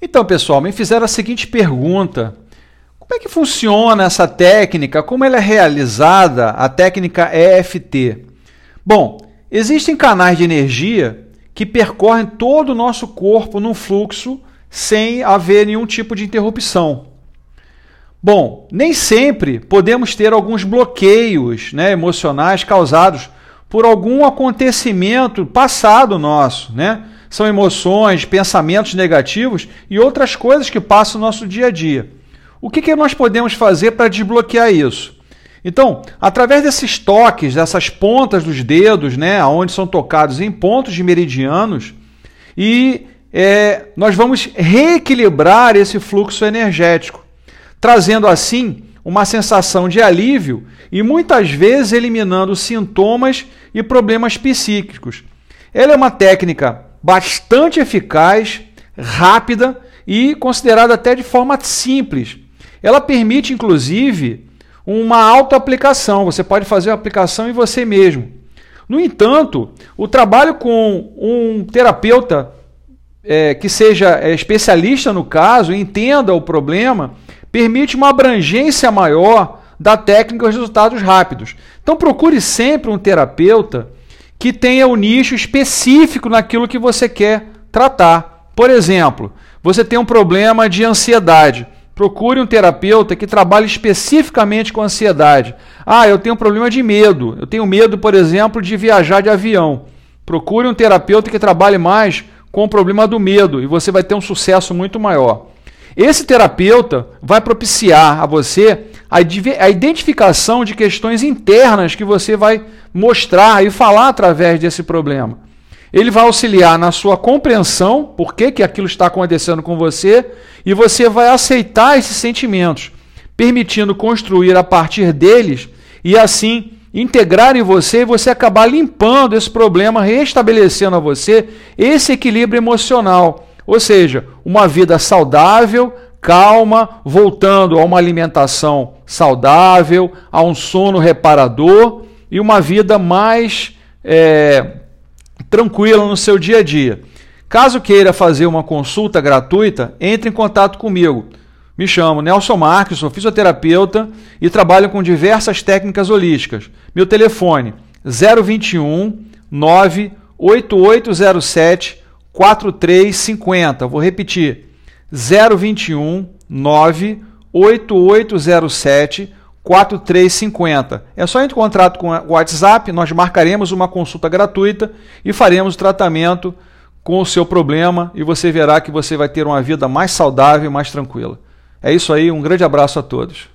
Então, pessoal, me fizeram a seguinte pergunta: como é que funciona essa técnica? Como ela é realizada, a técnica EFT? Bom, existem canais de energia que percorrem todo o nosso corpo num fluxo sem haver nenhum tipo de interrupção. Bom, nem sempre podemos ter alguns bloqueios né, emocionais causados por algum acontecimento passado nosso, né? São emoções, pensamentos negativos e outras coisas que passam no nosso dia a dia. O que, que nós podemos fazer para desbloquear isso? Então, através desses toques, dessas pontas dos dedos, né, onde são tocados em pontos de meridianos, e é, nós vamos reequilibrar esse fluxo energético, trazendo assim uma sensação de alívio e muitas vezes eliminando sintomas e problemas psíquicos. Ela é uma técnica bastante eficaz, rápida e considerada até de forma simples. Ela permite, inclusive, uma autoaplicação. Você pode fazer a aplicação em você mesmo. No entanto, o trabalho com um terapeuta é, que seja é, especialista no caso, entenda o problema, permite uma abrangência maior da técnica e resultados rápidos. Então procure sempre um terapeuta que tenha o um nicho específico naquilo que você quer tratar. Por exemplo, você tem um problema de ansiedade. Procure um terapeuta que trabalhe especificamente com ansiedade. Ah, eu tenho um problema de medo. Eu tenho medo, por exemplo, de viajar de avião. Procure um terapeuta que trabalhe mais com o problema do medo e você vai ter um sucesso muito maior. Esse terapeuta vai propiciar a você a identificação de questões internas que você vai mostrar e falar através desse problema. Ele vai auxiliar na sua compreensão, por que, que aquilo está acontecendo com você, e você vai aceitar esses sentimentos, permitindo construir a partir deles e assim integrar em você e você acabar limpando esse problema, restabelecendo a você esse equilíbrio emocional. Ou seja, uma vida saudável, calma, voltando a uma alimentação saudável, a um sono reparador e uma vida mais é, tranquila no seu dia a dia. Caso queira fazer uma consulta gratuita, entre em contato comigo. Me chamo Nelson Marques, sou fisioterapeuta e trabalho com diversas técnicas holísticas. Meu telefone 021 98807 4350. Vou repetir. 021 98807 4350. É só entrar em contato com o WhatsApp, nós marcaremos uma consulta gratuita e faremos o tratamento com o seu problema e você verá que você vai ter uma vida mais saudável e mais tranquila. É isso aí, um grande abraço a todos.